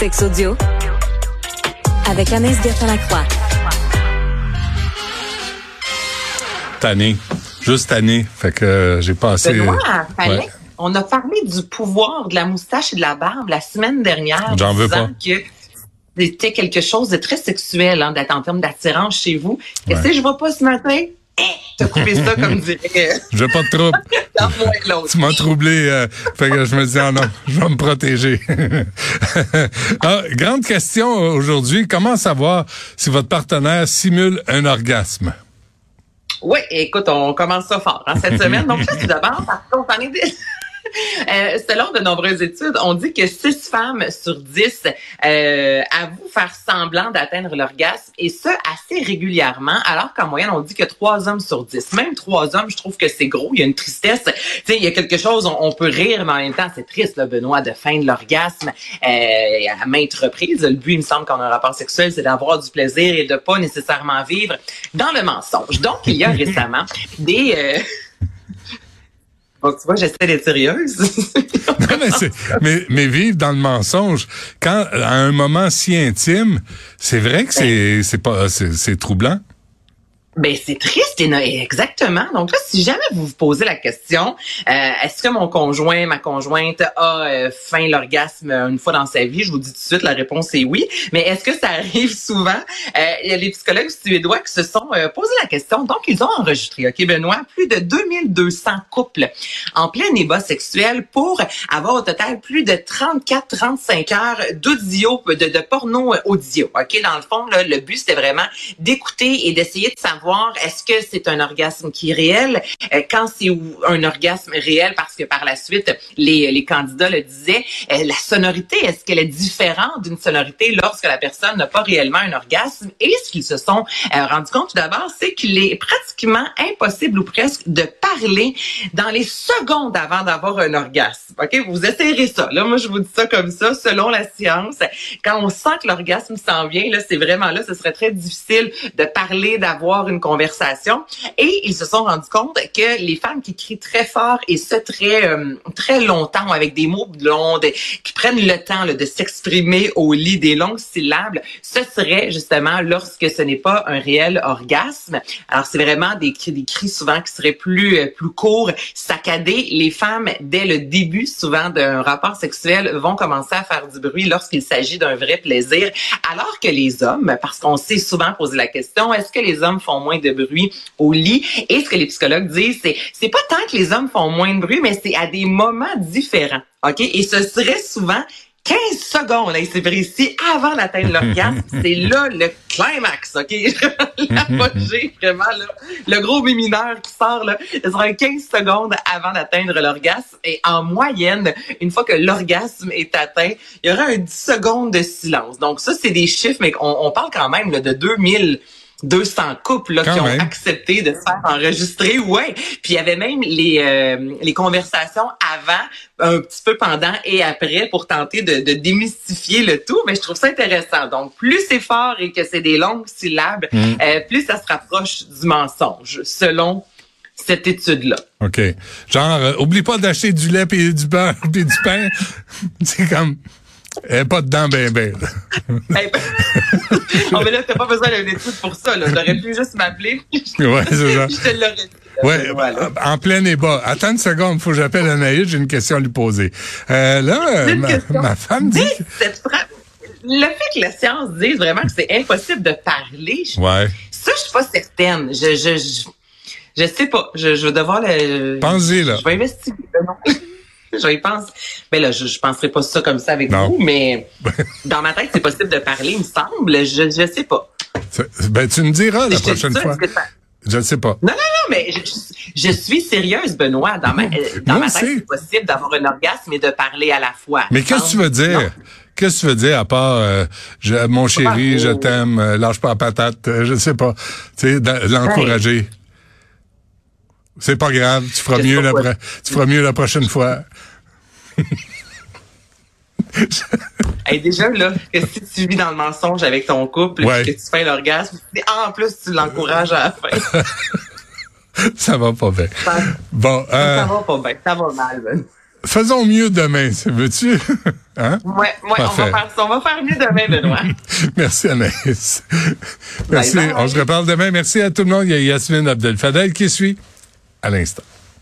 Sex audio avec Anaïs Gertin-Lacroix. Tanné. Juste tanné. Fait que euh, j'ai passé. Benoît, Ouais. fallait- on a parlé du pouvoir de la moustache et de la barbe la semaine dernière. J'en veux pas. que c'était quelque chose de très sexuel hein, d'être en termes d'attirance chez vous. Qu'est-ce que je vois pas ce matin? Eh, T'as coupé ça comme dirait J'ai pas de trouble. et. Tu m'as troublé. euh, fait que je me dis, ah non, je vais me protéger. Ah, grande question aujourd'hui. Comment savoir si votre partenaire simule un orgasme? Oui, écoute, on commence ça fort hein, cette semaine. Donc tout d'abord, parce qu'on s'en est Euh, selon de nombreuses études, on dit que 6 femmes sur 10 euh, avouent faire semblant d'atteindre l'orgasme et ça assez régulièrement, alors qu'en moyenne, on dit que 3 hommes sur 10. Même 3 hommes, je trouve que c'est gros, il y a une tristesse. Tu sais, il y a quelque chose, on, peut rire, mais en même temps, c'est triste, là, Benoît, de feindre l'orgasme euh, à maintes reprises. Le but, il me semble, qu'on a un rapport sexuel, c'est d'avoir du plaisir et de pas nécessairement vivre dans le mensonge. Donc, il y a récemment des... Bon, tu vois, j'essaie d'être sérieuse. Non, mais, mais, mais vivre dans le mensonge, quand à un moment si intime, c'est vrai que c'est c'est pas c'est troublant. Ben c'est triste et exactement. Donc là, si jamais vous vous posez la question, euh, est-ce que mon conjoint, ma conjointe a euh, faim l'orgasme une fois dans sa vie, je vous dis tout de suite, la réponse est oui. Mais est-ce que ça arrive souvent? Euh, y a les psychologues suédois qui se sont euh, posé la question. Donc ils ont enregistré, ok Benoît, plus de 2200 couples en plein ébat sexuel pour avoir au total plus de 34-35 heures d'audio, de, de porno audio. Ok, dans le fond, là, le but c'était vraiment d'écouter et d'essayer de savoir est-ce que c'est un orgasme qui est réel, euh, quand c'est un orgasme réel, parce que par la suite, les, les candidats le disaient, euh, la sonorité, est-ce qu'elle est différente d'une sonorité lorsque la personne n'a pas réellement un orgasme? Et ce qu'ils se sont euh, rendus compte tout d'abord, c'est qu'il est pratiquement impossible ou presque de parler dans les secondes avant d'avoir un orgasme. OK? Vous essayerez ça. Là, moi, je vous dis ça comme ça, selon la science. Quand on sent que l'orgasme s'en vient, là, c'est vraiment là, ce serait très difficile de parler, d'avoir une conversation. Et ils se sont rendus compte que les femmes qui crient très fort et ce très euh, très longtemps avec des mots longs, qui prennent le temps de s'exprimer au lit des longues syllabes, ce serait justement lorsque ce n'est pas un réel orgasme. Alors c'est vraiment des des cris souvent qui seraient plus euh, plus courts, saccadés. Les femmes dès le début souvent d'un rapport sexuel vont commencer à faire du bruit lorsqu'il s'agit d'un vrai plaisir, alors que les hommes, parce qu'on s'est souvent posé la question, est-ce que les hommes font moins de bruit au lit Et ce que les psychologues disent, c'est c'est pas tant que les hommes font moins de bruit, mais c'est à des moments différents. OK? Et ce serait souvent 15 secondes, là, c'est précis, avant d'atteindre l'orgasme, c'est là le climax, OK? L'apogée, vraiment, là. Le gros mineur qui sort, là, ce sera 15 secondes avant d'atteindre l'orgasme. Et en moyenne, une fois que l'orgasme est atteint, il y aura un 10 secondes de silence. Donc ça, c'est des chiffres, mais on, on parle quand même là, de 2000 200 couples là, Quand qui ont même. accepté de se faire enregistrer. Ouais. Puis il y avait même les, euh, les conversations avant, un petit peu pendant et après pour tenter de, de démystifier le tout. Mais je trouve ça intéressant. Donc, plus c'est fort et que c'est des longues syllabes, Mm. euh, plus ça se rapproche du mensonge, selon cette étude-là. OK. Genre, euh, oublie pas d'acheter du lait et du beurre et du pain. c'est comme, elle est pas dedans ben ben. Hey, ben- oh, mais là, t'as pas besoin d'une étude pour ça. Là. J'aurais pu juste m'appeler. Ouais, c'est ça. Je te l'aurais dit. Ouais, Voilà. en plein ébat. Attends une seconde, faut que j'appelle Anaïs, j'ai une question à lui poser. Euh, là, ma, femme dit... Dis, cette fra- Le fait que la science dise vraiment que c'est impossible de parler, je- Ouais. ça, je suis pas certaine. Je, je, je, je sais pas. Je, je vais devoir le. Pensez, là. Je vais investiguer. Je penser. Ben là, je, je penserai pas ça comme ça avec Non. vous, mais dans ma tête, c'est possible de parler, il me semble. Je, je sais pas. Ben, tu me diras la prochaine ça, fois. Je ne sais pas. Non, non, non, mais je, je- suis sérieuse, Benoît. Dans ma, dans ma tête, c'est possible d'avoir un orgasme et de parler à la fois. Mais qu'est-ce que tu veux dire? Non. Qu'est-ce que tu veux dire à part euh, je, mon chéri, je t'aime, euh, lâche pas la patate, euh, je sais pas. Tu sais, l'encourager. C'est pas grave, tu feras mieux la quoi. pro- tu feras mieux la prochaine fois. Hey, déjà, là, que si tu vis dans le mensonge avec ton couple, Ouais. que tu fais l'orgasme, en plus, tu l'encourages à la fin. Ça va pas bien. Ça, Bon, euh, ça va pas bien. Ça va mal, Ben. faisons mieux demain, veux-tu? Hein? Ouais, ouais on, va faire, on va faire mieux demain, Benoît. Merci, Anaïs. Merci. On se reparle demain. Merci à tout le monde. Il y a Yasmine Abdel-Fadel qui suit à l'instant.